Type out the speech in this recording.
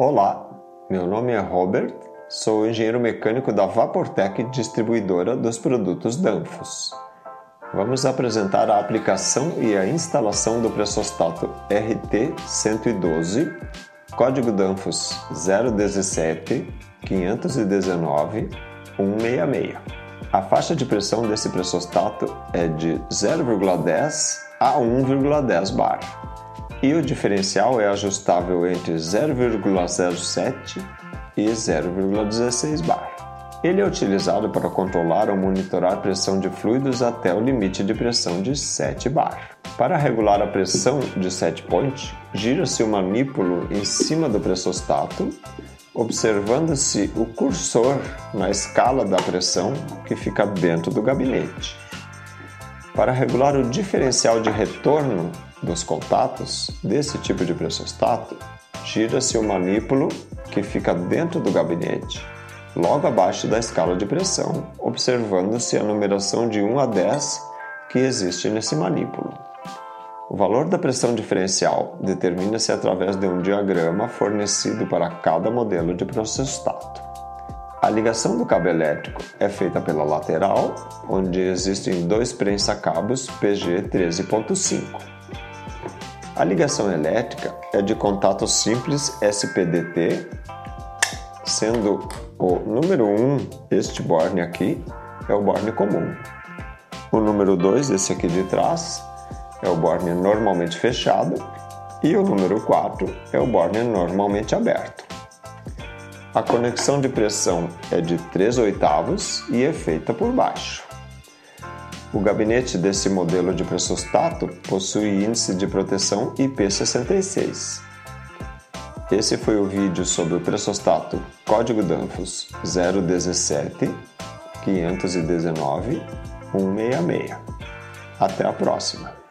Olá, meu nome é Robert, sou engenheiro mecânico da Vaportec distribuidora dos produtos Danfoss. Vamos apresentar a aplicação e a instalação do pressostato RT112, código Danfoss 017 519 166. A faixa de pressão desse pressostato é de 0,10 a 1,10 bar e o diferencial é ajustável entre 0,07 e 0,16 bar. Ele é utilizado para controlar ou monitorar a pressão de fluidos até o limite de pressão de 7 bar. Para regular a pressão de set point, gira-se o manípulo em cima do pressostato, observando-se o cursor na escala da pressão que fica dentro do gabinete. Para regular o diferencial de retorno dos contatos desse tipo de pressostato, gira-se o manípulo que fica dentro do gabinete, logo abaixo da escala de pressão, observando-se a numeração de 1 a 10 que existe nesse manípulo. O valor da pressão diferencial determina-se através de um diagrama fornecido para cada modelo de pressostato. A ligação do cabo elétrico é feita pela lateral, onde existem dois prensa-cabos PG 13.5. A ligação elétrica é de contato simples SPDT, sendo o número 1, este borne aqui, é o borne comum. O número 2, esse aqui de trás, é o borne normalmente fechado e o número 4 é o borne normalmente aberto. A conexão de pressão é de 3 oitavos e é feita por baixo. O gabinete desse modelo de pressostato possui índice de proteção IP66. Esse foi o vídeo sobre o pressostato código Danfoss 017 519 166. Até a próxima!